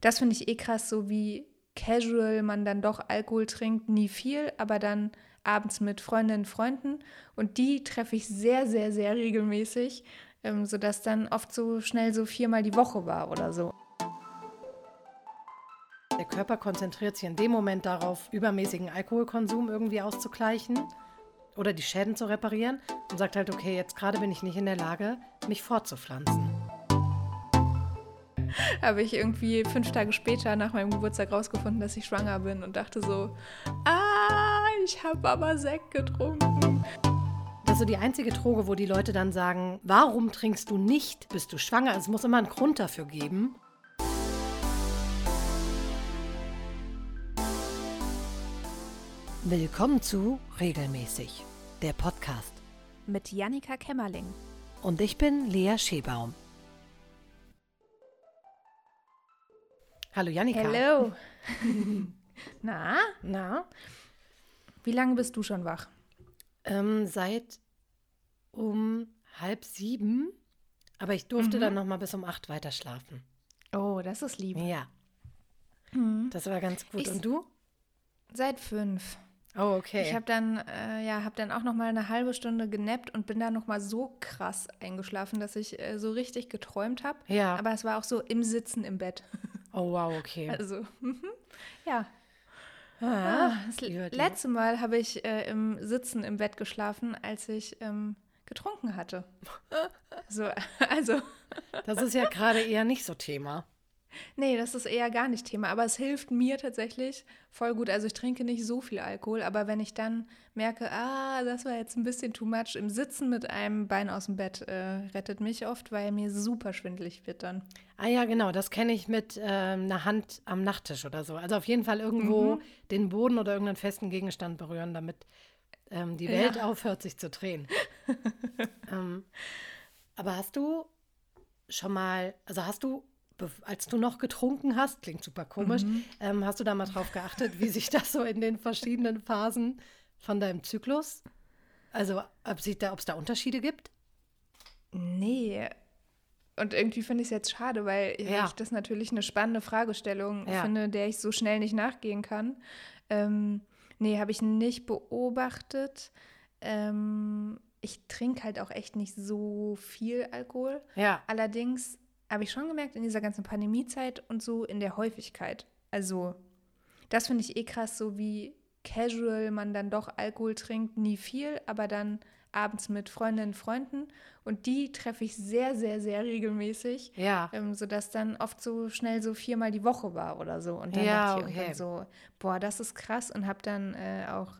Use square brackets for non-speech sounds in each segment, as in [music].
Das finde ich eh krass, so wie casual man dann doch Alkohol trinkt, nie viel, aber dann abends mit Freundinnen und Freunden. Und die treffe ich sehr, sehr, sehr regelmäßig, ähm, sodass dann oft so schnell so viermal die Woche war oder so. Der Körper konzentriert sich in dem Moment darauf, übermäßigen Alkoholkonsum irgendwie auszugleichen oder die Schäden zu reparieren und sagt halt, okay, jetzt gerade bin ich nicht in der Lage, mich fortzupflanzen. [laughs] Habe ich irgendwie fünf Tage später nach meinem Geburtstag rausgefunden, dass ich schwanger bin und dachte so, ah, ich habe aber Sekt getrunken. Das ist so die einzige Droge, wo die Leute dann sagen, warum trinkst du nicht, bist du schwanger? Es muss immer einen Grund dafür geben. Willkommen zu Regelmäßig, der Podcast. Mit Jannika Kämmerling. Und ich bin Lea Schebaum. Hallo Jannika. Hallo. [laughs] Na? Na? Wie lange bist du schon wach? Ähm, seit um halb sieben, aber ich durfte Mhm. dann noch mal bis um acht weiter schlafen. Oh, das ist lieb. Ja, Mhm. das war ganz gut. Ich- Und du? Seit fünf. Oh, okay. Ich habe dann, äh, ja, habe dann auch noch mal eine halbe Stunde genappt und bin dann noch mal so krass eingeschlafen, dass ich äh, so richtig geträumt habe. Ja. Aber es war auch so im Sitzen im Bett. [laughs] oh, wow, okay. Also, mhm. ja. Ah, Das lieber dir. letzte Mal habe ich äh, im Sitzen im Bett geschlafen, als ich ähm, getrunken hatte. [laughs] So, [laughs] also, Das ist ja gerade eher nicht so Thema. Nee, das ist eher gar nicht Thema. Aber es hilft mir tatsächlich voll gut. Also ich trinke nicht so viel Alkohol, aber wenn ich dann merke, ah, das war jetzt ein bisschen too much, im Sitzen mit einem Bein aus dem Bett äh, rettet mich oft, weil mir super schwindelig wird dann. Ah ja, genau, das kenne ich mit ähm, einer Hand am Nachttisch oder so. Also auf jeden Fall irgendwo Mhm. den Boden oder irgendeinen festen Gegenstand berühren, damit ähm, die Welt Ja. aufhört, sich zu drehen. [laughs] ähm, aber hast du schon mal, also hast du, als du noch getrunken hast, klingt super komisch, Mhm. ähm, hast du da mal drauf geachtet, wie sich das so in den verschiedenen Phasen von deinem Zyklus, also ob sich da, es da Unterschiede gibt? Nee. Und irgendwie finde ich es jetzt schade, weil Ja. ich das natürlich eine spannende Fragestellung Ja. finde, der ich so schnell nicht nachgehen kann. Ähm, nee, habe ich nicht beobachtet. Ähm, ich trinke halt auch echt nicht so viel Alkohol. Ja. Allerdings habe ich schon gemerkt in dieser ganzen Pandemiezeit und so in der Häufigkeit. Also, das finde ich eh krass, so wie casual man dann doch Alkohol trinkt, nie viel, aber dann abends mit Freundinnen und Freunden. Und die treffe ich sehr, sehr, sehr regelmäßig. Ja. Ähm, sodass dann oft so schnell so viermal die Woche war oder so. Und dann Ja, dachte ich okay. so, boah, das ist krass. Und habe dann äh, auch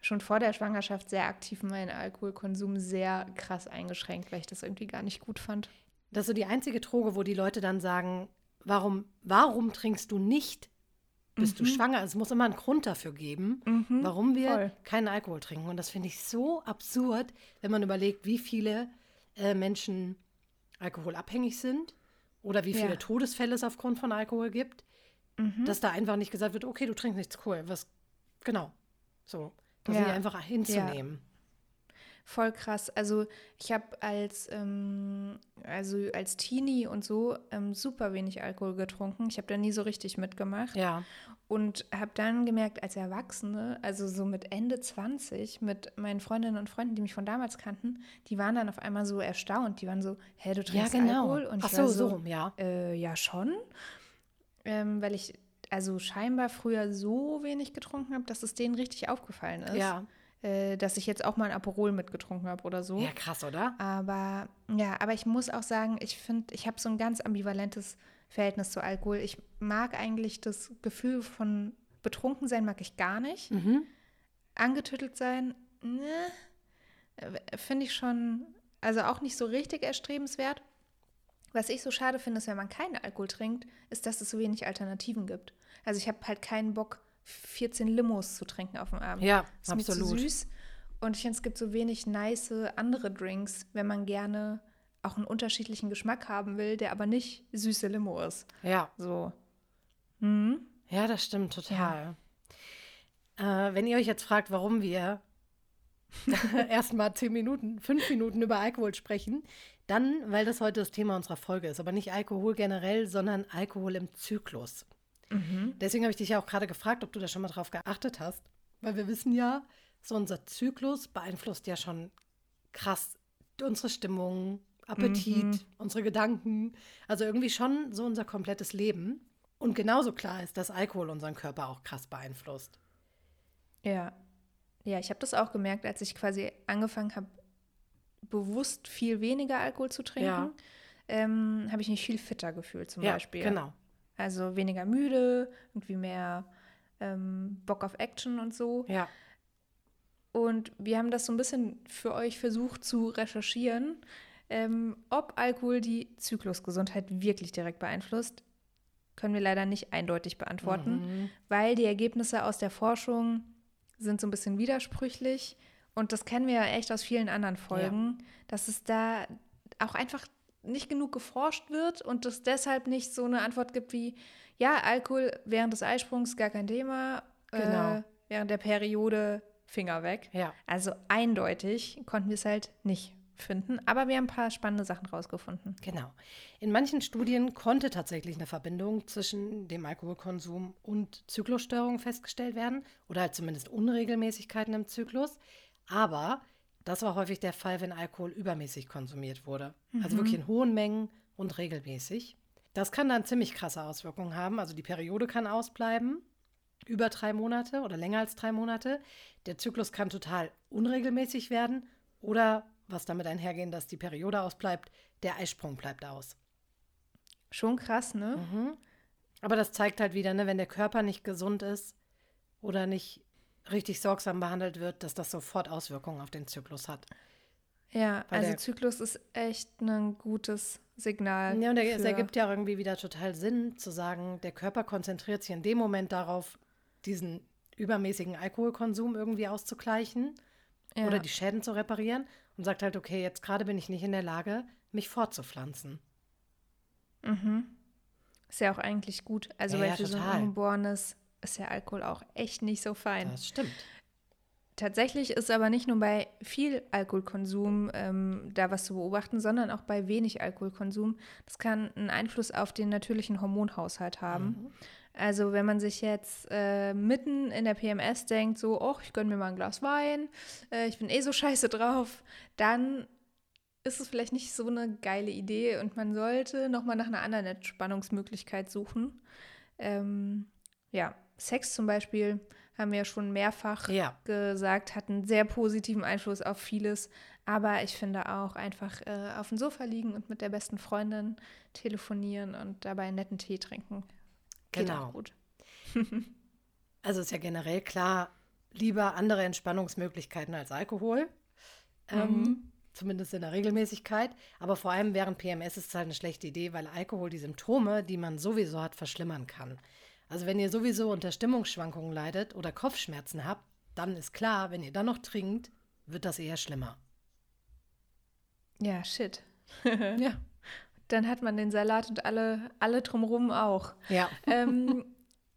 schon vor der Schwangerschaft sehr aktiv meinen Alkoholkonsum sehr krass eingeschränkt, weil ich das irgendwie gar nicht gut fand. Das ist so die einzige Droge, wo die Leute dann sagen, warum, warum trinkst du nicht, bist du schwanger? Es muss immer einen Grund dafür geben, warum wir Mhm. voll. keinen Alkohol trinken. Und das finde ich so absurd, wenn man überlegt, wie viele äh, Menschen alkoholabhängig sind oder wie viele Ja. Todesfälle es aufgrund von Alkohol gibt, Mhm. dass da einfach nicht gesagt wird, okay, du trinkst nichts cool. Was, genau. So. Das Ja. ist einfach hinzunehmen. Voll krass. Also ich habe als, ähm, also als Teenie und so ähm, super wenig Alkohol getrunken. Ich habe da nie so richtig mitgemacht. Ja. Und habe dann gemerkt, als Erwachsene, also so mit Ende 20, mit meinen Freundinnen und Freunden, die mich von damals kannten, die waren dann auf einmal so erstaunt. Die waren so, hä, du Ja, trinkst genau. Alkohol? Und Ach so, so rum, ja. Äh, ja, schon. Ähm, weil ich also scheinbar früher so wenig getrunken habe, dass es denen richtig aufgefallen ist. Ja. Äh, dass ich jetzt auch mal ein Aperol mitgetrunken habe oder so. Ja, krass, oder? Aber ja, aber ich muss auch sagen, ich finde, ich habe so ein ganz ambivalentes Verhältnis zu Alkohol. Ich mag eigentlich das Gefühl von betrunken sein, mag ich gar nicht. Mhm. Angetüttelt sein, ne, äh, finde ich schon, also auch nicht so richtig erstrebenswert. Was ich so schade finde, ist, wenn man keinen Alkohol trinkt, ist, dass es so wenig Alternativen gibt. Also ich habe halt keinen Bock, 14 Limos zu trinken auf dem Abend. Ja, ist mir zu absolut. süß. Und ich finde, es gibt so wenig nice andere Drinks, wenn man gerne auch einen unterschiedlichen Geschmack haben will, der aber nicht süße Limo ist. Ja. So. Mhm. Ja, das stimmt total. Äh, wenn ihr euch jetzt fragt, warum wir [laughs] erstmal zehn Minuten, fünf Minuten über Alkohol sprechen, Dann, weil das heute das Thema unserer Folge ist, aber nicht Alkohol generell, sondern Alkohol im Zyklus. Mhm. Deswegen habe ich dich ja auch gerade gefragt, ob du da schon mal drauf geachtet hast. Weil wir wissen ja, so unser Zyklus beeinflusst ja schon krass unsere Stimmung, Appetit, Mhm. unsere Gedanken. Also irgendwie schon so unser komplettes Leben. Und genauso klar ist, dass Alkohol unseren Körper auch krass beeinflusst. Ja. Ja, ich habe das auch gemerkt, als ich quasi angefangen habe, bewusst viel weniger Alkohol zu trinken, Ja. ähm, habe ich mich viel fitter gefühlt zum ja, Beispiel. genau. Also weniger müde, irgendwie mehr ähm, Bock auf Action und so. Ja, Und wir haben das so ein bisschen für euch versucht zu recherchieren, ähm, ob Alkohol die Zyklusgesundheit wirklich direkt beeinflusst. Können wir leider nicht eindeutig beantworten, Mhm. weil die Ergebnisse aus der Forschung sind so ein bisschen widersprüchlich. Und das kennen wir ja echt aus vielen anderen Folgen, dass es da auch einfach nicht genug geforscht wird und es deshalb nicht so eine Antwort gibt wie, ja, Alkohol während des Eisprungs gar kein Thema, Genau. äh, während der Periode Finger weg. ja. Also eindeutig konnten wir es halt nicht finden, aber wir haben ein paar spannende Sachen rausgefunden. Genau. In manchen Studien konnte tatsächlich eine Verbindung zwischen dem Alkoholkonsum und Zyklusstörungen festgestellt werden oder halt zumindest Unregelmäßigkeiten im Zyklus. Aber das war häufig der Fall, wenn Alkohol übermäßig konsumiert wurde. Also wirklich in hohen Mengen und regelmäßig. Das kann dann ziemlich krasse Auswirkungen haben. Also die Periode kann ausbleiben, über drei Monate oder länger als drei Monate. Der Zyklus kann total unregelmäßig werden oder was damit einhergehen, dass die Periode ausbleibt, der Eisprung bleibt aus. Schon krass, ne? Mhm. Aber das zeigt halt wieder, ne, wenn der Körper nicht gesund ist oder nicht richtig sorgsam behandelt wird, dass das sofort Auswirkungen auf den Zyklus hat. Ja, Weil also Zyklus ist echt ein gutes Signal. Ja, und der, es ergibt ja irgendwie wieder total Sinn zu sagen, der Körper konzentriert sich in dem Moment darauf, diesen übermäßigen Alkoholkonsum irgendwie auszugleichen ja. oder die Schäden zu reparieren und sagt halt, okay, jetzt gerade bin ich nicht in der Lage, mich fortzupflanzen. Mhm. Ist ja auch eigentlich gut. Also Ja, weil ja, für so ein total. Ungeborenes ist ja Alkohol auch echt nicht so fein. Das stimmt. Tatsächlich ist aber nicht nur bei viel Alkoholkonsum ähm, da was zu beobachten, sondern auch bei wenig Alkoholkonsum. Das kann einen Einfluss auf den natürlichen Hormonhaushalt haben. Mhm. Also wenn man sich jetzt äh, mitten in der PMS denkt, so, oh, ich gönne mir mal ein Glas Wein, äh, ich bin eh so [laughs] scheiße drauf, dann ist es vielleicht nicht so eine geile Idee und man sollte nochmal nach einer anderen Entspannungsmöglichkeit suchen. Ähm, ja, Sex zum Beispiel haben wir ja schon mehrfach Ja. gesagt, hat einen sehr positiven Einfluss auf vieles. Aber ich finde auch einfach äh, auf dem Sofa liegen und mit der besten Freundin telefonieren und dabei einen netten Tee trinken. Geht Genau. auch gut. [laughs] Also ist ja generell klar, lieber andere Entspannungsmöglichkeiten als Alkohol. Ähm, Mhm. zumindest in der Regelmäßigkeit. Aber vor allem während PMS ist es halt eine schlechte Idee, weil Alkohol die Symptome, die man sowieso hat, verschlimmern kann. Also wenn ihr sowieso unter Stimmungsschwankungen leidet oder Kopfschmerzen habt, dann ist klar, wenn ihr dann noch trinkt, wird das eher schlimmer. Ja, shit. [laughs] Ja. Dann hat man den Salat und alle, alle drumherum auch. Ja. ähm,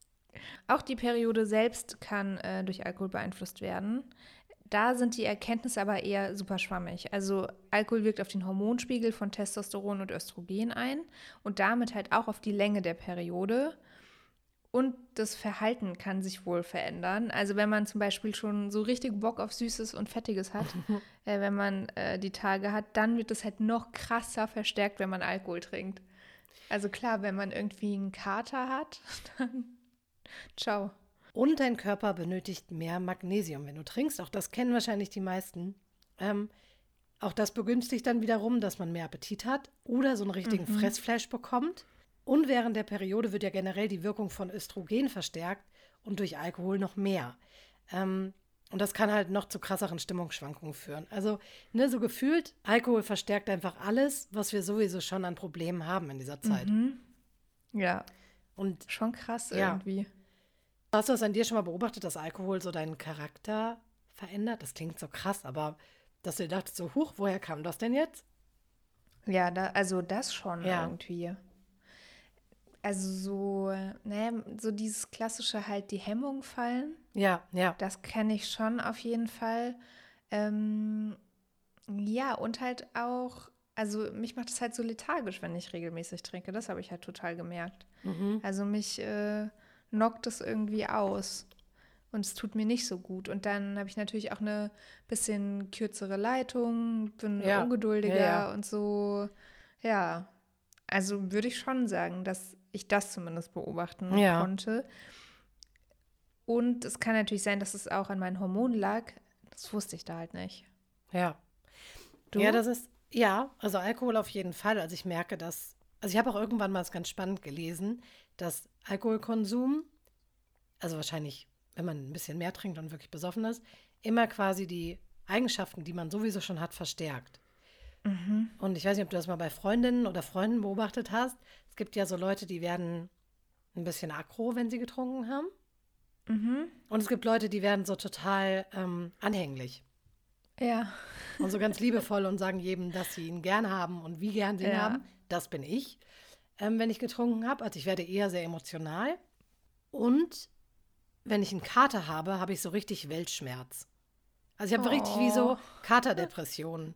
[laughs] auch die Periode selbst kann äh, durch Alkohol beeinflusst werden. Da sind die Erkenntnisse aber eher super schwammig. Also Alkohol wirkt auf den Hormonspiegel von Testosteron und Östrogen ein und damit halt auch auf die Länge der Periode. Und das Verhalten kann sich wohl verändern. Also wenn man zum Beispiel schon so richtig Bock auf Süßes und Fettiges hat, [laughs] äh, wenn man äh, die Tage hat, dann wird das halt noch krasser verstärkt, wenn man Alkohol trinkt. Also klar, wenn man irgendwie einen Kater hat, [laughs] dann [laughs] ciao. Und dein Körper benötigt mehr Magnesium, wenn du trinkst. Auch das kennen wahrscheinlich die meisten. Ähm, auch das begünstigt dann wiederum, dass man mehr Appetit hat oder so einen richtigen Fressflash bekommt. Und während der Periode wird ja generell die Wirkung von Östrogen verstärkt und durch Alkohol noch mehr. Ähm, und das kann halt noch zu krasseren Stimmungsschwankungen führen. Also, ne, so gefühlt, Alkohol verstärkt einfach alles, was wir sowieso schon an Problemen haben in dieser Zeit. Ja, Und schon krass Ja. irgendwie. Hast du das an dir schon mal beobachtet, dass Alkohol so deinen Charakter verändert? Das klingt so krass, aber dass du dir dachtest, so, huch, woher kam das denn jetzt? Ja, da, also das schon Ja. irgendwie. Also so, ne, so dieses klassische halt die Hemmung fallen. Ja, ja. Das kenne ich schon auf jeden Fall. Ähm, ja, und halt auch also mich macht es halt so lethargisch, wenn ich regelmäßig trinke. Das habe ich halt total gemerkt. Also mich äh, knockt es irgendwie aus. Und es tut mir nicht so gut. Und dann habe ich natürlich auch eine bisschen kürzere Leitung, bin Ja. ungeduldiger Ja, ja. und so. Ja, also würde ich schon sagen, dass ich das zumindest beobachten Ja. konnte. Und es kann natürlich sein, dass es auch an meinen Hormonen lag. Das wusste ich da halt nicht. Ja. Du? Ja, das ist, ja, also Alkohol auf jeden Fall. Also ich merke das, also ich habe auch irgendwann mal das ganz spannend gelesen, dass Alkoholkonsum, also wahrscheinlich, wenn man ein bisschen mehr trinkt und wirklich besoffen ist, immer quasi die Eigenschaften, die man sowieso schon hat, verstärkt. Und ich weiß nicht, ob du das mal bei Freundinnen oder Freunden beobachtet hast. Es gibt ja so Leute, die werden ein bisschen aggro, wenn sie getrunken haben. Und es gibt Leute, die werden so total ähm, anhänglich. Ja. Und so ganz liebevoll und sagen jedem, dass sie ihn gern haben und wie gern sie ihn Ja. haben. Das bin ich, ähm, wenn ich getrunken habe. Also ich werde eher sehr emotional. Und wenn ich einen Kater habe, habe ich so richtig Weltschmerz. Also ich habe richtig wie so Oh. Katerdepressionen.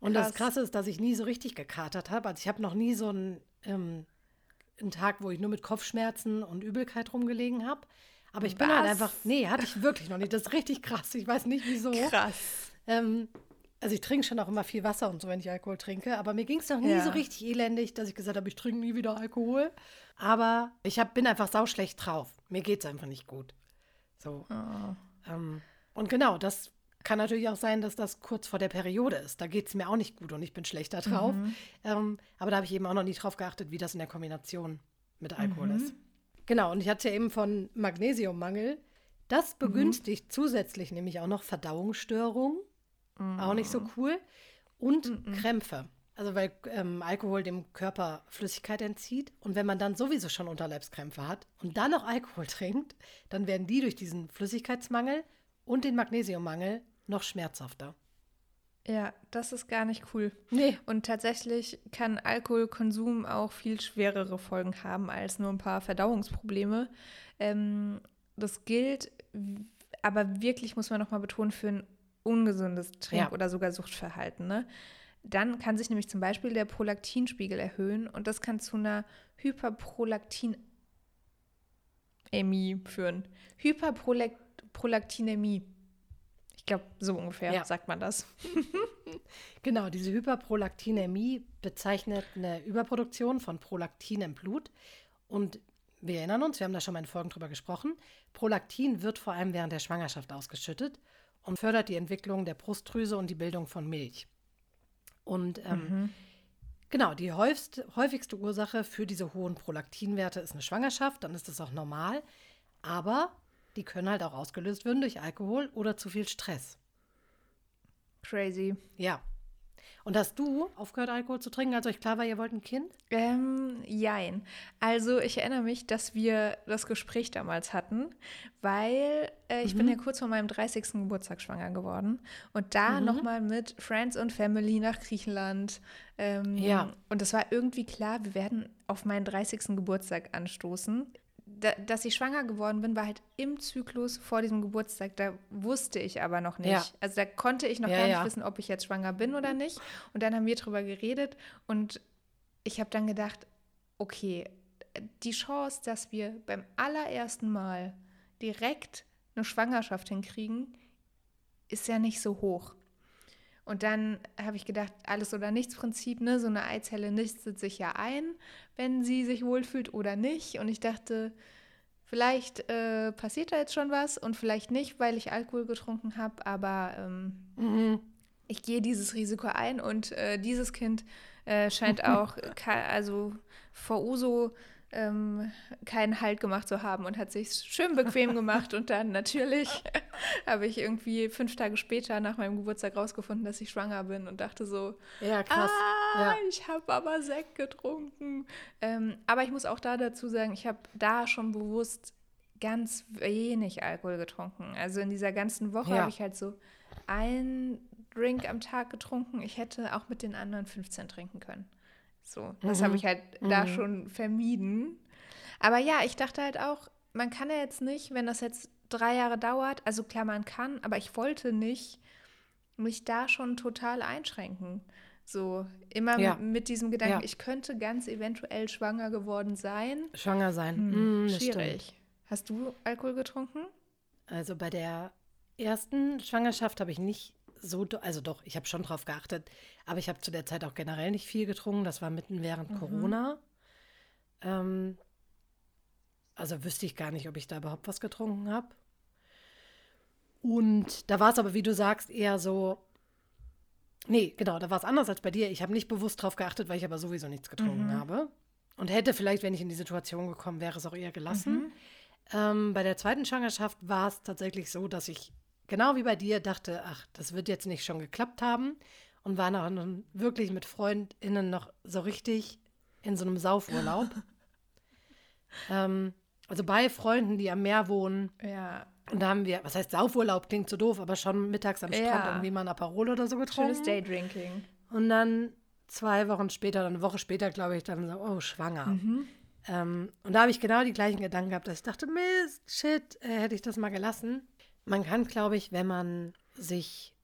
Und das Krass. Krasse ist, dass ich nie so richtig gekatert habe. Also ich habe noch nie so einen, ähm, einen Tag, wo ich nur mit Kopfschmerzen und Übelkeit rumgelegen habe. Aber ich bin halt Was? einfach, nee, hatte ich wirklich noch nicht. Das ist richtig krass. Ich weiß nicht wieso. Krass. Ähm, also ich trinke schon auch immer viel Wasser und so, wenn ich Alkohol trinke. Aber mir ging es noch nie Ja. so richtig elendig, dass ich gesagt habe, ich trinke nie wieder Alkohol. Aber ich hab, bin einfach sauschlecht drauf. Mir geht es einfach nicht gut. So. Oh. Ähm, und genau, das kann natürlich auch sein, dass das kurz vor der Periode ist. Da geht es mir auch nicht gut und ich bin schlechter drauf. Ähm, aber da habe ich eben auch noch nie drauf geachtet, wie das in der Kombination mit Alkohol ist. Genau, und ich hatte ja eben von Magnesiummangel. Das begünstigt zusätzlich nämlich auch noch Verdauungsstörungen. Auch nicht so cool. Und Krämpfe. Also weil ähm, Alkohol dem Körper Flüssigkeit entzieht. Und wenn man dann sowieso schon Unterleibskrämpfe hat und dann noch Alkohol [laughs] trinkt, dann werden die durch diesen Flüssigkeitsmangel und den Magnesiummangel noch schmerzhafter. Ja, das ist gar nicht cool. Nee. Und tatsächlich kann Alkoholkonsum auch viel schwerere Folgen haben als nur ein paar Verdauungsprobleme. Ähm, das gilt, aber wirklich muss man nochmal betonen, für ein ungesundes Trink- Ja. oder sogar Suchtverhalten. Ne? Dann kann sich nämlich zum Beispiel der Prolaktinspiegel erhöhen und das kann zu einer Hyperprolaktinämie führen. Hyperprolaktinämie. Ich glaube, so ungefähr Ja. sagt man das. [laughs] Genau, diese Hyperprolaktinämie bezeichnet eine Überproduktion von Prolaktin im Blut. Und wir erinnern uns, wir haben da schon mal in Folgen drüber gesprochen. Prolaktin wird vor allem während der Schwangerschaft ausgeschüttet und fördert die Entwicklung der Brustdrüse und die Bildung von Milch. Und ähm, genau, die häufigste, häufigste Ursache für diese hohen Prolaktinwerte ist eine Schwangerschaft, dann ist das auch normal. Aber die können halt auch ausgelöst werden durch Alkohol oder zu viel Stress. Crazy. Ja. Und hast du aufgehört, Alkohol zu trinken, als euch klar war, ihr wollt ein Kind? Ähm, jein. Also ich erinnere mich, dass wir das Gespräch damals hatten, weil äh, ich bin Mhm. ja kurz vor meinem 30. Geburtstag schwanger geworden und da Mhm. nochmal mit Friends und Family nach Griechenland. Ähm, Ja. Und es war irgendwie klar, wir werden auf meinen 30. Geburtstag anstoßen. Da, dass ich schwanger geworden bin, war halt im Zyklus vor diesem Geburtstag. Da wusste ich aber noch nicht. Ja. Also da konnte ich noch Ja, gar nicht ja. wissen, ob ich jetzt schwanger bin oder nicht. Und dann haben wir drüber geredet und ich habe dann gedacht, okay, die Chance, dass wir beim allerersten Mal direkt eine Schwangerschaft hinkriegen, ist ja nicht so hoch. Und dann habe ich gedacht, alles oder nichts Prinzip, ne? So eine Eizelle nistet sich ja ein, wenn sie sich wohlfühlt oder nicht. Und ich dachte, vielleicht äh, passiert da jetzt schon was und vielleicht nicht, weil ich Alkohol getrunken habe, aber ähm, Mhm. ich gehe dieses Risiko ein und äh, dieses Kind äh, scheint [laughs] auch also vor Uso ähm, keinen Halt gemacht zu haben und hat sich schön bequem gemacht und dann natürlich [laughs] habe ich irgendwie fünf Tage später nach meinem Geburtstag rausgefunden, dass ich schwanger bin und dachte so, Ja, krass. ah, Ja. ich habe aber Sekt getrunken. Ähm, aber ich muss auch da dazu sagen, ich habe da schon bewusst ganz wenig Alkohol getrunken. Also in dieser ganzen Woche Ja. habe ich halt so einen Drink am Tag getrunken. Ich hätte auch mit den anderen 15 trinken können. So, das Mhm. habe ich halt da schon vermieden. Aber ja, ich dachte halt auch, man kann ja jetzt nicht, wenn das jetzt drei Jahre dauert, also klar, man kann, aber ich wollte nicht mich da schon total einschränken. So immer Ja. mit, diesem Gedanken, Ja. ich könnte ganz eventuell schwanger geworden sein. Schwanger sein. Hm, stimmt. schwierig. Hast du Alkohol getrunken? Also bei der ersten Schwangerschaft habe ich nicht so, also doch, ich habe schon drauf geachtet, aber ich habe zu der Zeit auch generell nicht viel getrunken. Das war mitten während Corona. Ähm, also wüsste ich gar nicht, ob ich da überhaupt was getrunken habe. Und da war es aber, wie du sagst, eher so. Nee, genau, da war es anders als bei dir. Ich habe nicht bewusst drauf geachtet, weil ich aber sowieso nichts getrunken habe. Und hätte vielleicht, wenn ich in die Situation gekommen wäre, es auch eher gelassen. Ähm, bei der zweiten Schwangerschaft war es tatsächlich so, dass ich genau wie bei dir dachte, ach, das wird jetzt nicht schon geklappt haben. Und war noch wirklich mit FreundInnen noch so richtig in so einem Saufurlaub. [laughs] ähm, also bei Freunden, die am Meer wohnen. Ja. Und da haben wir, was heißt Saufurlaub, klingt so doof, aber schon mittags am Strand Ja. irgendwie mal ein Aperol oder so getrunken. Schönes Daydrinking. Und dann zwei Wochen später, oder eine Woche später, glaube ich, dann so, oh, schwanger. Ähm, und da habe ich genau die gleichen Gedanken gehabt, dass ich dachte, Mist, shit, äh, hätte ich das mal gelassen. Man kann, glaube ich, wenn man sich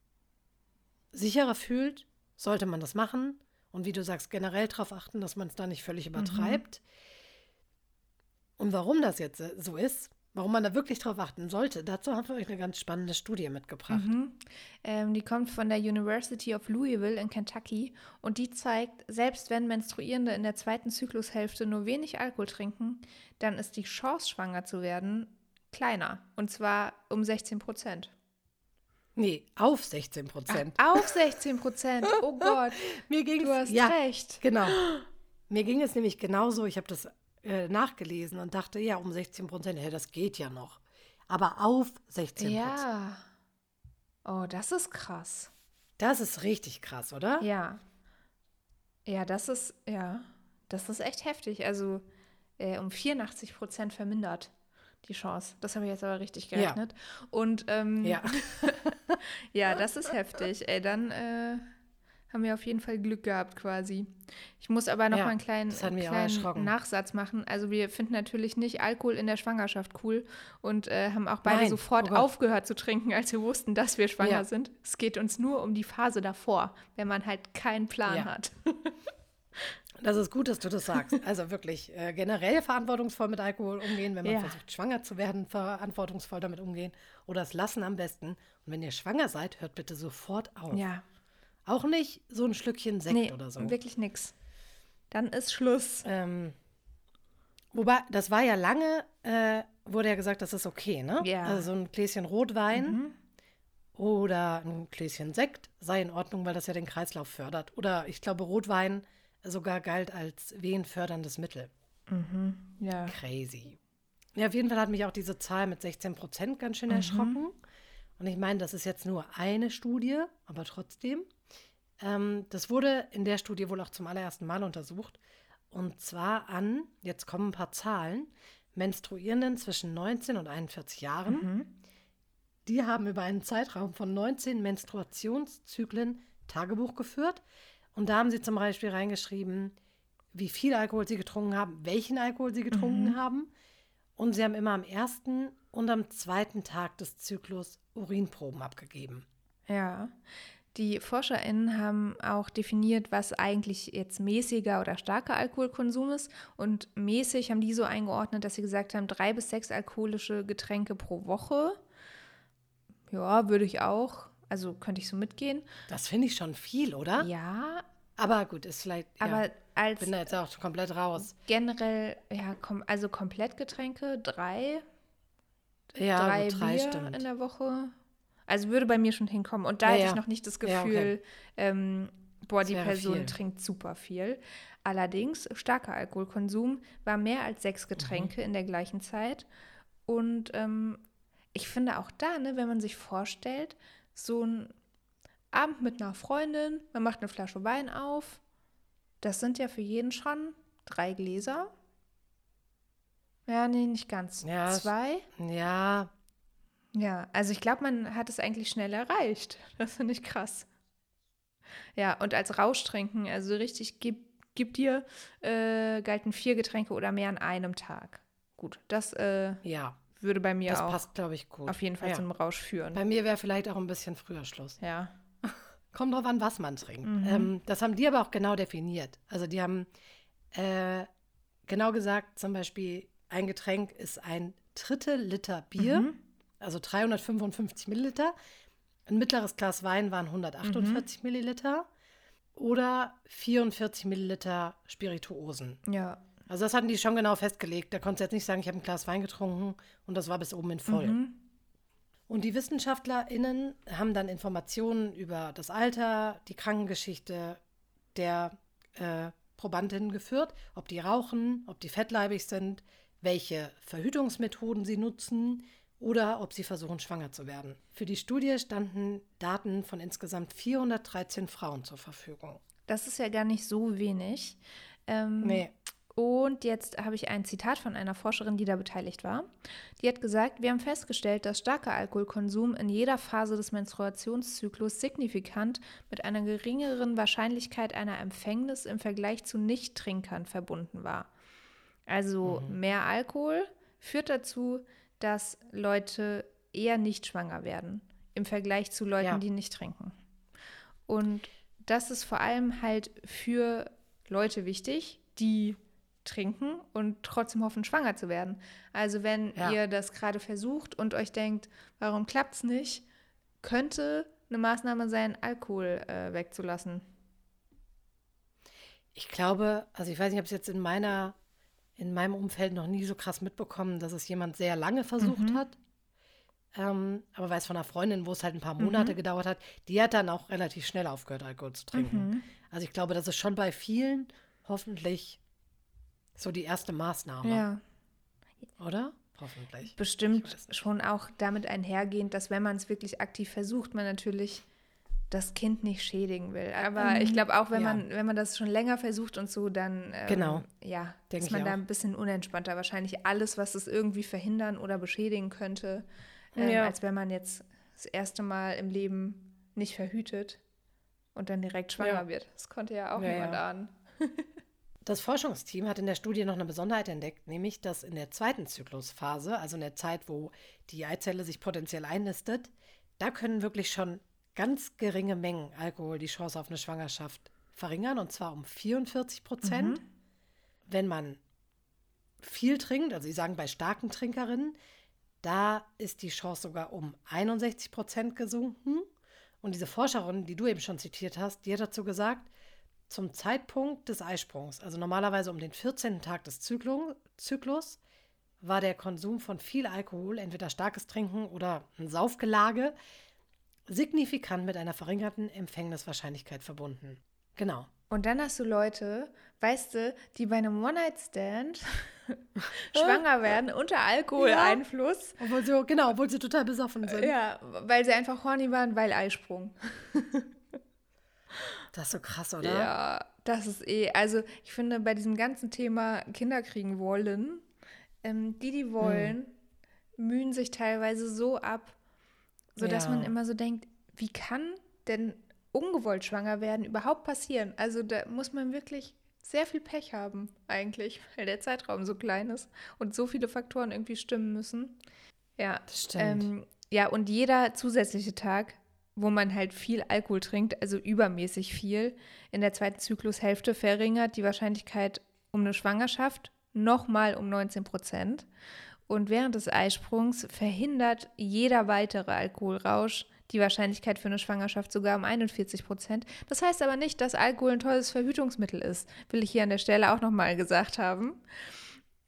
sicherer fühlt, sollte man das machen. Und wie du sagst, generell darauf achten, dass man es da nicht völlig übertreibt. Und warum das jetzt so ist, warum man da wirklich drauf achten sollte, dazu haben wir euch eine ganz spannende Studie mitgebracht. Ähm, die kommt von der University of Louisville in Kentucky und die zeigt, selbst wenn Menstruierende in der zweiten Zyklushälfte nur wenig Alkohol trinken, dann ist die Chance, schwanger zu werden, kleiner. Und zwar um 16 Prozent. Nee, auf 16 Prozent. Auf 16 Prozent. Oh [laughs] Gott, Mir ging du hast ja, recht. Genau. Mir ging es nämlich genauso. Ich habe das äh, nachgelesen und dachte, ja, um 16 Prozent, ja, das geht ja noch. Aber auf 16 Prozent. Ja. Oh, das ist krass. Das ist richtig krass, oder? Ja. Ja, das ist, ja, das ist echt heftig. Also äh, um 84 Prozent vermindert die Chance. Das habe ich jetzt aber richtig Ja. gerechnet. Und ähm, Ja. [laughs] ja, das ist heftig. Ey, dann äh, haben wir auf jeden Fall Glück gehabt quasi. Ich muss aber noch Ja, mal einen kleinen, kleinen. Nachsatz machen. Also wir finden natürlich nicht Alkohol in der Schwangerschaft cool und äh, haben auch beide Nein, sofort oh aufgehört zu trinken, als wir wussten, dass wir schwanger Ja. sind. Es geht uns nur um die Phase davor, wenn man halt keinen Plan Ja. hat. [laughs] Das ist gut, dass du das sagst. [laughs] Also wirklich äh, generell verantwortungsvoll mit Alkohol umgehen, wenn man Ja. versucht, schwanger zu werden, verantwortungsvoll damit umgehen oder es lassen am besten. Und wenn ihr schwanger seid, hört bitte sofort auf. Ja. Auch nicht so ein Schlückchen Sekt Nee, oder so. wirklich nix. Dann ist Schluss. Ähm, wobei, das war ja lange, äh, wurde ja gesagt, das ist okay, ne? Ja. Mhm. Also so ein Gläschen Rotwein oder ein Gläschen Sekt sei in Ordnung, weil das ja den Kreislauf fördert. Oder ich glaube, Rotwein sogar galt als wehenförderndes Mittel. Ja. Crazy. Ja, auf jeden Fall hat mich auch diese Zahl mit 16 Prozent ganz Mhm. schön erschrocken. Und ich meine, das ist jetzt nur eine Studie, aber trotzdem. Ähm, das wurde in der Studie wohl auch zum allerersten Mal untersucht. Und zwar an, jetzt kommen ein paar Zahlen, Menstruierenden zwischen 19 und 41 Jahren. Mhm. Die haben über einen Zeitraum von 19 Menstruationszyklen Tagebuch geführt. Und da haben sie zum Beispiel reingeschrieben, wie viel Alkohol sie getrunken haben, welchen Alkohol sie getrunken Mhm. haben. Und sie haben immer am ersten und am zweiten Tag des Zyklus Urinproben abgegeben. Ja. Die ForscherInnen haben auch definiert, was eigentlich jetzt mäßiger oder starker Alkoholkonsum ist. Und mäßig haben die so eingeordnet, dass sie gesagt haben, drei bis sechs alkoholische Getränke pro Woche. Ja, würde ich auch. Also könnte ich so mitgehen. Das finde ich schon viel, oder? Ja, Aber gut, ist vielleicht. aber ja, als bin da jetzt auch komplett raus. generell, ja, kom also Komplettgetränke, drei, Ja, drei, gut, drei Bier stimmt. in der Woche. Also würde bei mir schon hinkommen. Und da Ja, hatte ja. ich noch nicht das Ja, okay. Gefühl, ähm, boah, Das die Person viel. trinkt super viel. Allerdings, starker Alkoholkonsum war mehr als sechs Getränke Mhm. in der gleichen Zeit. Und ähm, ich finde auch da, ne, wenn man sich vorstellt, so ein Abend mit einer Freundin, man macht eine Flasche Wein auf, das sind ja für jeden schon drei Gläser. Ja, nee, nicht ganz. Ja, Zwei? Ja, Ja, also ich glaube, man hat es eigentlich schnell erreicht. [laughs] Das finde ich krass. Ja, und als Rauschtrinken, also richtig, gib, gib dir, äh, galten vier Getränke oder mehr an einem Tag. Gut, das äh, ja. Würde bei mir Das auch passt, glaube ich, gut. auf jeden Fall ja. zu einem Rausch führen. Bei mir wäre vielleicht auch ein bisschen früher Schluss. ja. [laughs] Kommt drauf an, was man trinkt. Mhm. Ähm, das haben die aber auch genau definiert. Also die haben äh, genau gesagt, zum Beispiel, ein Getränk ist ein Drittel Liter Bier, mhm. also 355 Milliliter. Ein mittleres Glas Wein waren 148 mhm. Milliliter oder 44 Milliliter Spirituosen. Ja. Also das hatten die schon genau festgelegt. Da konntest du jetzt nicht sagen, ich habe ein Glas Wein getrunken und das war bis oben in voll. Mhm. Und die WissenschaftlerInnen haben dann Informationen über das Alter, die Krankengeschichte der äh, Probandinnen geführt, ob die rauchen, ob die fettleibig sind, welche Verhütungsmethoden sie nutzen oder ob sie versuchen, schwanger zu werden. Für die Studie standen Daten von insgesamt 413 Frauen zur Verfügung. Das ist ja gar nicht so wenig. Ähm, nee. Und jetzt habe ich ein Zitat von einer Forscherin, die da beteiligt war. Die hat gesagt, wir haben festgestellt, dass starker Alkoholkonsum in jeder Phase des Menstruationszyklus signifikant mit einer geringeren Wahrscheinlichkeit einer Empfängnis im Vergleich zu Nichttrinkern verbunden war. Also mhm. mehr Alkohol führt dazu, dass Leute eher nicht schwanger werden im Vergleich zu Leuten, ja. die nicht trinken. Und das ist vor allem halt für Leute wichtig, die trinken und trotzdem hoffen, schwanger zu werden. Also wenn ja. ihr das gerade versucht und euch denkt, warum klappt es nicht, könnte eine Maßnahme sein, Alkohol äh, wegzulassen. Ich glaube, also ich weiß nicht, ob es jetzt in meiner, in meinem Umfeld noch nie so krass mitbekommen, dass es jemand sehr lange versucht mhm. hat. Ähm, aber weiß von einer Freundin, wo es halt ein paar Monate mhm. gedauert hat, die hat dann auch relativ schnell aufgehört, Alkohol zu trinken. Mhm. Also ich glaube, das ist schon bei vielen hoffentlich so die erste Maßnahme. Ja. Oder? Hoffentlich. Bestimmt schon auch damit einhergehend, dass wenn man es wirklich aktiv versucht, man natürlich das Kind nicht schädigen will. Aber mhm. ich glaube auch, wenn ja. man, wenn man das schon länger versucht und so, dann ähm, genau. ja, Denk ist man da ein bisschen unentspannter. Wahrscheinlich alles, was es irgendwie verhindern oder beschädigen könnte, ähm, ja. als wenn man jetzt das erste Mal im Leben nicht verhütet und dann direkt schwanger ja. wird. Das konnte ja auch niemand ahnen. [laughs] Das Forschungsteam hat in der Studie noch eine Besonderheit entdeckt, nämlich dass in der zweiten Zyklusphase, also in der Zeit, wo die Eizelle sich potenziell einnistet, da können wirklich schon ganz geringe Mengen Alkohol die Chance auf eine Schwangerschaft verringern, und zwar um 44 Prozent. Mhm. Wenn man viel trinkt, also Sie sagen bei starken Trinkerinnen, da ist die Chance sogar um 61 Prozent gesunken. Und diese Forscherin, die du eben schon zitiert hast, die hat dazu gesagt, zum Zeitpunkt des Eisprungs, also normalerweise um den 14. Tag des Zyklus, war der Konsum von viel Alkohol, entweder starkes Trinken oder ein Saufgelage, signifikant mit einer verringerten Empfängniswahrscheinlichkeit verbunden. Genau. Und dann hast du Leute, weißt du, die bei einem One-Night-Stand [laughs] schwanger werden unter Alkoholeinfluss. Ja. Obwohl sie, genau, obwohl sie total besoffen sind. Ja, weil sie einfach horny waren, weil Eisprung. [laughs] Das ist so krass, oder? Ja, das ist eh. Also, ich finde, bei diesem ganzen Thema Kinder kriegen wollen, ähm, die, die wollen, mhm. mühen sich teilweise so ab, sodass ja. man immer so denkt, wie kann denn ungewollt schwanger werden überhaupt passieren? Also, da muss man wirklich sehr viel Pech haben, eigentlich, [laughs] weil der Zeitraum so klein ist und so viele Faktoren irgendwie stimmen müssen. Ja, das stimmt. Ähm, ja, und jeder zusätzliche Tag wo man halt viel Alkohol trinkt, also übermäßig viel, in der zweiten Zyklushälfte verringert die Wahrscheinlichkeit um eine Schwangerschaft nochmal um 19 Prozent. Und während des Eisprungs verhindert jeder weitere Alkoholrausch die Wahrscheinlichkeit für eine Schwangerschaft sogar um 41 Prozent. Das heißt aber nicht, dass Alkohol ein tolles Verhütungsmittel ist, will ich hier an der Stelle auch nochmal gesagt haben.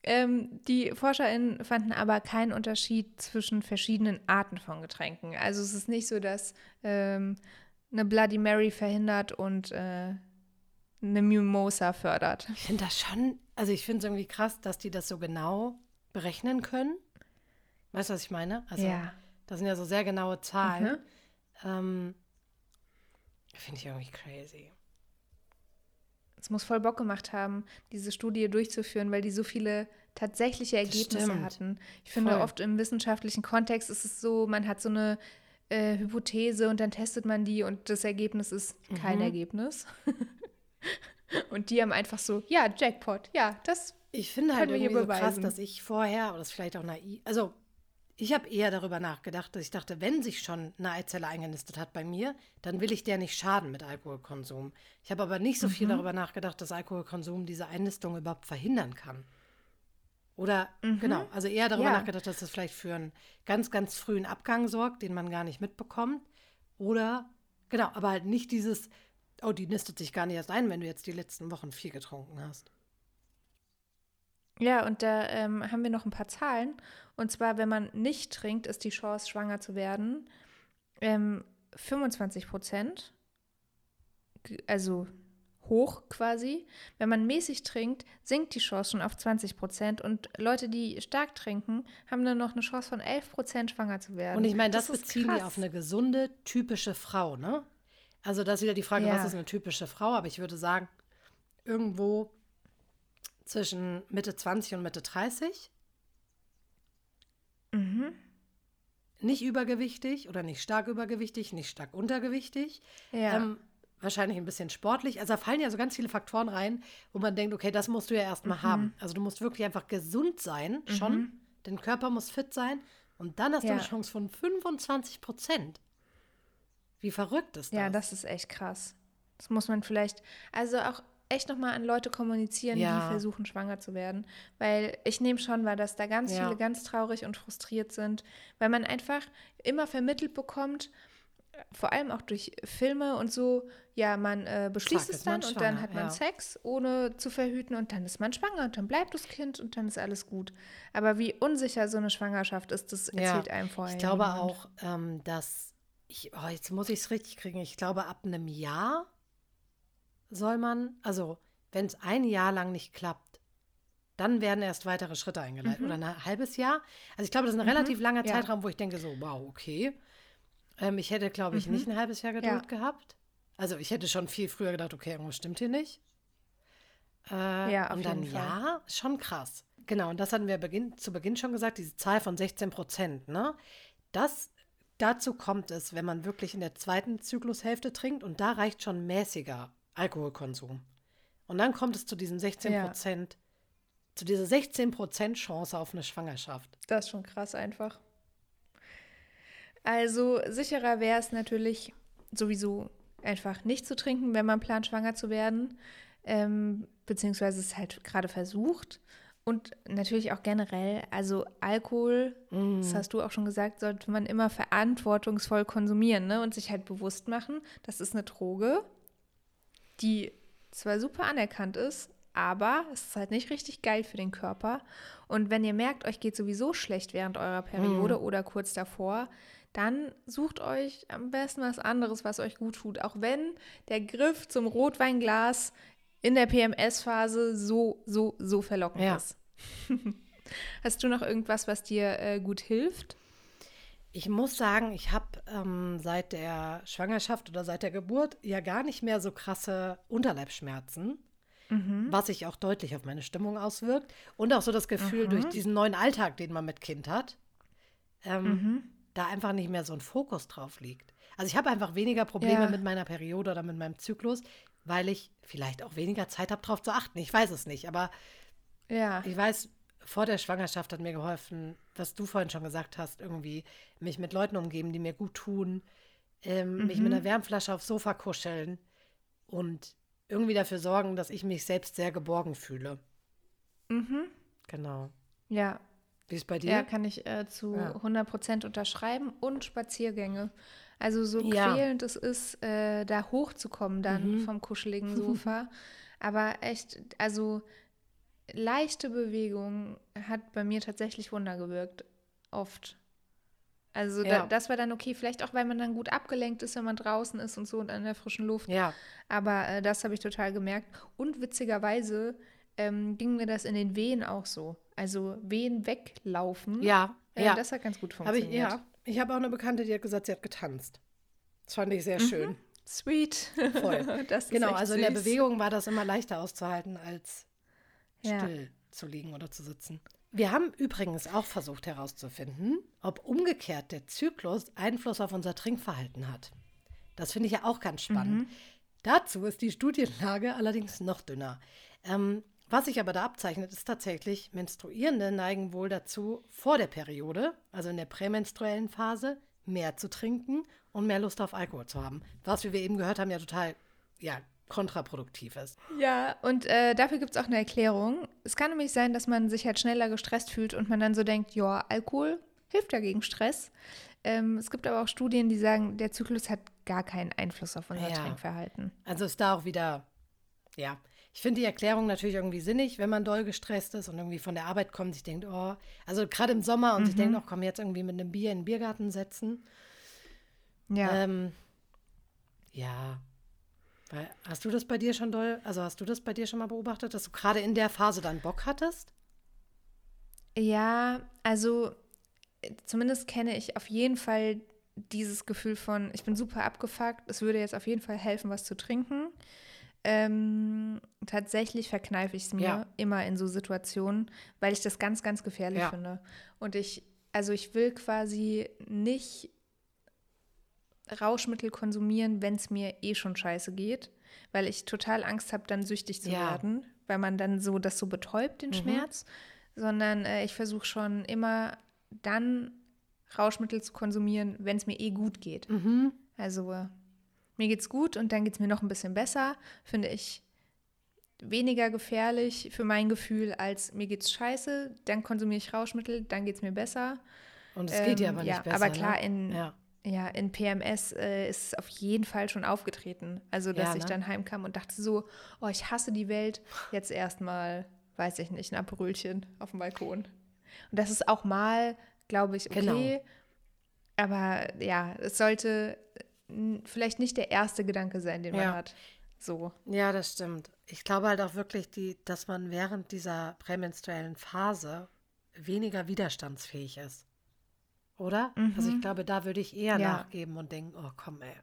Ähm, die ForscherInnen fanden aber keinen Unterschied zwischen verschiedenen Arten von Getränken. Also es ist nicht so, dass ähm, eine Bloody Mary verhindert und äh, eine Mimosa fördert. Ich finde das schon, also ich finde es irgendwie krass, dass die das so genau berechnen können. Weißt du, was ich meine? Also ja. das sind ja so sehr genaue Zahlen. Mhm. Ähm, finde ich irgendwie crazy es muss voll Bock gemacht haben, diese Studie durchzuführen, weil die so viele tatsächliche Ergebnisse hatten. Ich finde, voll. oft im wissenschaftlichen Kontext ist es so, man hat so eine äh, Hypothese und dann testet man die und das Ergebnis ist kein mhm. Ergebnis. [laughs] und die haben einfach so, ja, Jackpot, ja, das Ich finde halt irgendwie so krass, dass ich vorher, oder das ist vielleicht auch naiv, also Ich habe eher darüber nachgedacht, dass ich dachte, wenn sich schon eine Eizelle eingenistet hat bei mir, dann will ich der nicht schaden mit Alkoholkonsum. Ich habe aber nicht so viel Mhm. darüber nachgedacht, dass Alkoholkonsum diese Einnistung überhaupt verhindern kann. Oder Mhm. genau, also eher darüber Ja. nachgedacht, dass das vielleicht für einen ganz, ganz frühen Abgang sorgt, den man gar nicht mitbekommt. Oder genau, aber halt nicht dieses, oh, die nistet sich gar nicht erst ein, wenn du jetzt die letzten Wochen viel getrunken hast. Ja, und da ähm, haben wir noch ein paar Zahlen. Und zwar, wenn man nicht trinkt, ist die Chance, schwanger zu werden, ähm, 25 Prozent. Also hoch quasi. Wenn man mäßig trinkt, sinkt die Chance schon auf 20 Prozent. Und Leute, die stark trinken, haben dann noch eine Chance von 11 Prozent, schwanger zu werden. Und ich meine, das, ist beziehen krass. wir auf eine gesunde, typische Frau, ne? Also das ist wieder die Frage, Ja. was ist eine typische Frau? Aber ich würde sagen, irgendwo zwischen Mitte 20 und Mitte 30. Mhm. Nicht übergewichtig oder nicht stark übergewichtig, nicht stark untergewichtig. Ja. Ähm, wahrscheinlich ein bisschen sportlich. Also da fallen ja so ganz viele Faktoren rein, wo man denkt, okay, das musst du ja erstmal Mhm. haben. Also du musst wirklich einfach gesund sein, schon. Dein Körper muss fit sein. Und dann hast du Ja. eine Chance von 25 Prozent. Wie verrückt ist das? Ja, das ist echt krass. Das muss man vielleicht, also auch echt nochmal an Leute kommunizieren, Ja. die versuchen, schwanger zu werden. Weil ich nehme schon wahr, dass da ganz Ja. viele ganz traurig und frustriert sind, weil man einfach immer vermittelt bekommt, vor allem auch durch Filme und so, ja, man äh, beschließt Zack, es dann und dann hat man ja. Sex, ohne zu verhüten und dann ist man schwanger und dann bleibt das Kind und dann ist alles gut. Aber wie unsicher so eine Schwangerschaft ist, das erzählt einem vorher Ich glaube niemand. auch, ähm, dass ich, oh, jetzt muss ich es richtig kriegen. Ich glaube, ab einem Jahr soll man, also wenn es ein Jahr lang nicht klappt, dann werden erst weitere Schritte eingeleitet. Oder ein halbes Jahr. Also ich glaube, das ist ein relativ langer Mhm. ja. Zeitraum, wo ich denke so, wow, okay. Ähm, ich hätte, glaube ich, Mhm. nicht ein halbes Jahr Geduld gehabt. Also ich hätte schon viel früher gedacht, okay, irgendwas stimmt hier nicht. Äh, Ja, auf und dann jeden Fall. ja, schon krass. Genau, und das hatten wir beginn, zu Beginn schon gesagt, diese Zahl von 16 Prozent. Ne? Das, dazu kommt es, wenn man wirklich in der zweiten Zyklushälfte trinkt und da reicht schon mäßiger Alkoholkonsum. Und dann kommt es zu diesen 16 Ja. Prozent, zu dieser 16 Prozent Chance auf eine Schwangerschaft. Das ist schon krass einfach. Also sicherer wäre es natürlich sowieso einfach nicht zu trinken, wenn man plant, schwanger zu werden, ähm, beziehungsweise es halt gerade versucht. Und natürlich auch generell, also Alkohol, das hast du auch schon gesagt, sollte man immer verantwortungsvoll konsumieren ne? und sich halt bewusst machen, das ist eine Droge, die zwar super anerkannt ist, aber es ist halt nicht richtig geil für den Körper. Und wenn ihr merkt, euch geht sowieso schlecht während eurer Periode oder kurz davor, dann sucht euch am besten was anderes, was euch gut tut. Auch wenn der Griff zum Rotweinglas in der PMS-Phase so, so, so verlockend Ja. ist. [laughs] Hast du noch irgendwas, was dir äh, gut hilft? Ich muss sagen, ich habe ähm, seit der Schwangerschaft oder seit der Geburt ja gar nicht mehr so krasse Unterleibsschmerzen, was sich auch deutlich auf meine Stimmung auswirkt. Und auch so das Gefühl, durch diesen neuen Alltag, den man mit Kind hat, ähm, da einfach nicht mehr so ein Fokus drauf liegt. Also ich habe einfach weniger Probleme Ja. mit meiner Periode oder mit meinem Zyklus, weil ich vielleicht auch weniger Zeit habe, darauf zu achten. Ich weiß es nicht, aber Ja. ich weiß, vor der Schwangerschaft hat mir geholfen, was du vorhin schon gesagt hast, irgendwie mich mit Leuten umgeben, die mir gut tun, ähm, mich mit einer Wärmflasche aufs Sofa kuscheln und irgendwie dafür sorgen, dass ich mich selbst sehr geborgen fühle. Mhm. Genau. Ja, Wie ist bei dir? Ja, kann ich äh, zu Ja. 100% unterschreiben und Spaziergänge. Also so Ja. quälend es ist, äh, da hochzukommen dann Mhm. vom kuscheligen [laughs] Sofa. Aber echt, also leichte Bewegung hat bei mir tatsächlich Wunder gewirkt. Oft. Also Ja. da, das war dann okay, vielleicht auch, weil man dann gut abgelenkt ist, wenn man draußen ist und so und an der frischen Luft. Ja, Aber äh, das habe ich total gemerkt. Und witzigerweise ähm, ging mir das in den Wehen auch so. Also Wehen weglaufen. ja, Äh, ja. Das hat ganz gut Habe ich, funktioniert. ja. Ich habe auch eine Bekannte, die hat gesagt, sie hat getanzt. Das fand ich Mhm. sehr schön. Sweet. Voll. [laughs] Genau, also in der süß. Bewegung war das immer leichter auszuhalten, als Ja. still zu liegen oder zu sitzen. Wir haben übrigens auch versucht herauszufinden, ob umgekehrt der Zyklus Einfluss auf unser Trinkverhalten hat. Das finde ich ja auch ganz spannend. Mhm. Dazu ist die Studienlage allerdings noch dünner. Ähm, Was sich aber da abzeichnet, ist tatsächlich, Menstruierende neigen wohl dazu, vor der Periode, also in der prämenstruellen Phase, mehr zu trinken und mehr Lust auf Alkohol zu haben. Was, wie wir eben gehört haben, ja total ja, kontraproduktiv ist. Ja, und äh, dafür gibt es auch eine Erklärung. Es kann nämlich sein, dass man sich halt schneller gestresst fühlt und man dann so denkt, ja, Alkohol hilft ja gegen Stress. Ähm, es gibt aber auch Studien, die sagen, der Zyklus hat gar keinen Einfluss auf unser ja. Trinkverhalten. Also ist da auch wieder, ja. Ich finde die Erklärung natürlich irgendwie sinnig, wenn man doll gestresst ist und irgendwie von der Arbeit kommt, sich denkt, oh, also gerade im Sommer und mhm. sich denkt, oh, komm jetzt irgendwie mit einem Bier in den Biergarten setzen. Ja. Ähm, ja. Hast du das bei dir schon doll, also hast du das bei dir schon mal beobachtet, dass du gerade in der Phase dann Bock hattest? Ja, also zumindest kenne ich auf jeden Fall dieses Gefühl von, ich bin super abgefuckt, es würde jetzt auf jeden Fall helfen, was zu trinken. Ähm, tatsächlich verkneife ich es mir ja. immer in so Situationen, weil ich das ganz, ganz gefährlich ja. finde. Und ich, also ich will quasi nicht Rauschmittel konsumieren, wenn es mir eh schon scheiße geht, weil ich total Angst habe, dann süchtig zu ja. werden, weil man dann so das so betäubt, den mhm. Schmerz, sondern äh, ich versuche schon immer dann Rauschmittel zu konsumieren, wenn es mir eh gut geht. Mhm. Also mir geht's gut und dann geht es mir noch ein bisschen besser, finde ich weniger gefährlich für mein Gefühl, als mir geht's scheiße, dann konsumiere ich Rauschmittel, dann geht es mir besser. Und es ähm, geht ja aber nicht ja, besser. Aber klar, ne? in, ja. ja. in PMS äh, ist es auf jeden Fall schon aufgetreten. Also, dass ja, ne? ich dann heimkam und dachte so, oh, ich hasse die Welt, jetzt erstmal, weiß ich nicht, ein Aperölchen auf dem Balkon. Und das ist auch mal, glaube ich, okay. Genau. Aber ja, es sollte vielleicht nicht der erste Gedanke sein, den man ja. hat. So. Ja, das stimmt. Ich glaube halt auch wirklich, die, dass man während dieser prämenstruellen Phase weniger widerstandsfähig ist. Oder? Mhm. Also ich mhm. glaube, da würde ich eher ja. nachgeben und denken, oh komm, ey,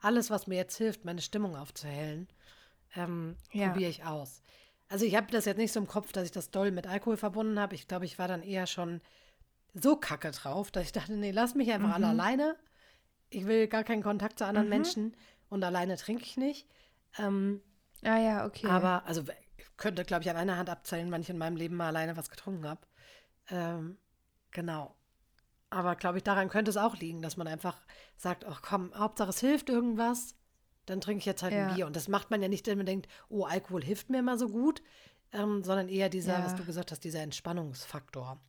alles, was mir jetzt hilft, meine Stimmung aufzuhellen, ähm, ja. probiere ich aus. Also ich habe das jetzt nicht so im Kopf, dass ich das doll mit Alkohol verbunden habe. Ich glaube, ich war dann eher schon so kacke drauf, dass ich dachte, nee, lass mich einfach mhm. alle alleine. Ich will gar keinen Kontakt zu anderen mhm. Menschen und alleine trinke ich nicht. Ähm, ah ja, okay. Aber, also ich könnte, glaube ich, an einer Hand abzählen, wann ich in meinem Leben mal alleine was getrunken habe. Ähm, genau. Aber glaube ich, daran könnte es auch liegen, dass man einfach sagt, ach komm, Hauptsache es hilft irgendwas dann trinke ich jetzt halt ja. ein Bier. Und das macht man ja nicht, wenn man denkt, oh, Alkohol hilft mir immer so gut, ähm, sondern eher dieser, ja. was du gesagt hast, dieser Entspannungsfaktor.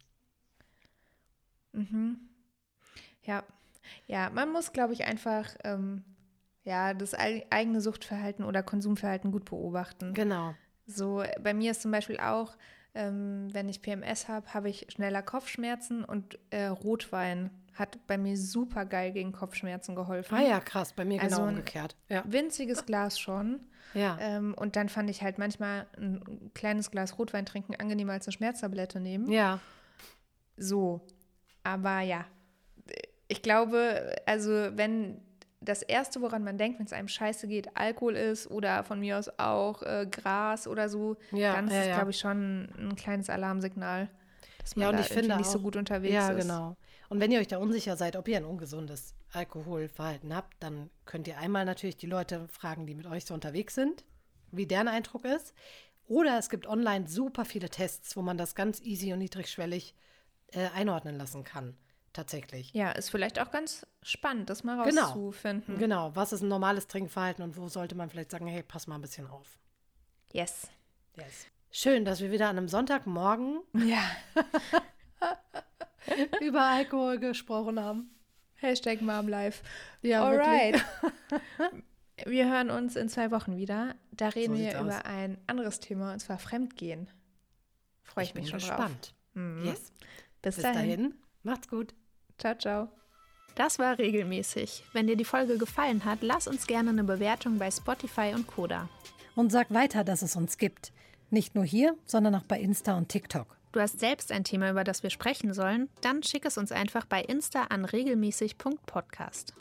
Mhm. Ja, ja, man muss, glaube ich, einfach ähm, ja, das eigene Suchtverhalten oder Konsumverhalten gut beobachten. Genau. So, bei mir ist zum Beispiel auch, ähm, wenn ich PMS habe, habe ich schneller Kopfschmerzen und äh, Rotwein hat bei mir super geil gegen Kopfschmerzen geholfen. Ah ja, krass, bei mir genau also umgekehrt. Ja. Winziges Glas schon. Ja. Ähm, und dann fand ich halt manchmal ein kleines Glas Rotwein trinken angenehmer als eine Schmerztablette nehmen. Ja. So. Aber ja, ich glaube, also wenn das Erste, woran man denkt, wenn es einem scheiße geht, Alkohol ist oder von mir aus auch äh, Gras oder so, ja, dann ist ja, es, ja. glaube ich, schon ein kleines Alarmsignal, dass man ja, und da ich finde nicht auch, so gut unterwegs ja, ist. Ja, genau. Und wenn ihr euch da unsicher seid, ob ihr ein ungesundes Alkoholverhalten habt, dann könnt ihr einmal natürlich die Leute fragen, die mit euch so unterwegs sind, wie deren Eindruck ist. Oder es gibt online super viele Tests, wo man das ganz easy und niedrigschwellig äh, einordnen lassen kann tatsächlich. Ja, ist vielleicht auch ganz spannend, das mal genau. rauszufinden. Genau. genau, was ist ein normales Trinkverhalten und wo sollte man vielleicht sagen, hey, pass mal ein bisschen auf. Yes. Yes. Schön, dass wir wieder an einem Sonntagmorgen ja. [laughs] über Alkohol gesprochen haben. Hashtag MomLife. Ja, Alright. [laughs] wir hören uns in zwei Wochen wieder. Da reden so wir über aus. ein anderes Thema, und zwar Fremdgehen. Freue ich, ich mich schon gespannt. drauf. Mhm. Yes. Bis, Bis dahin. dahin. Macht's gut. Ciao, ciao. Das war regelmäßig. Wenn dir die Folge gefallen hat, lass uns gerne eine Bewertung bei Spotify und Koda. Und sag weiter, dass es uns gibt. Nicht nur hier, sondern auch bei Insta und TikTok. Du hast selbst ein Thema, über das wir sprechen sollen? Dann schick es uns einfach bei Insta an regelmäßig.podcast.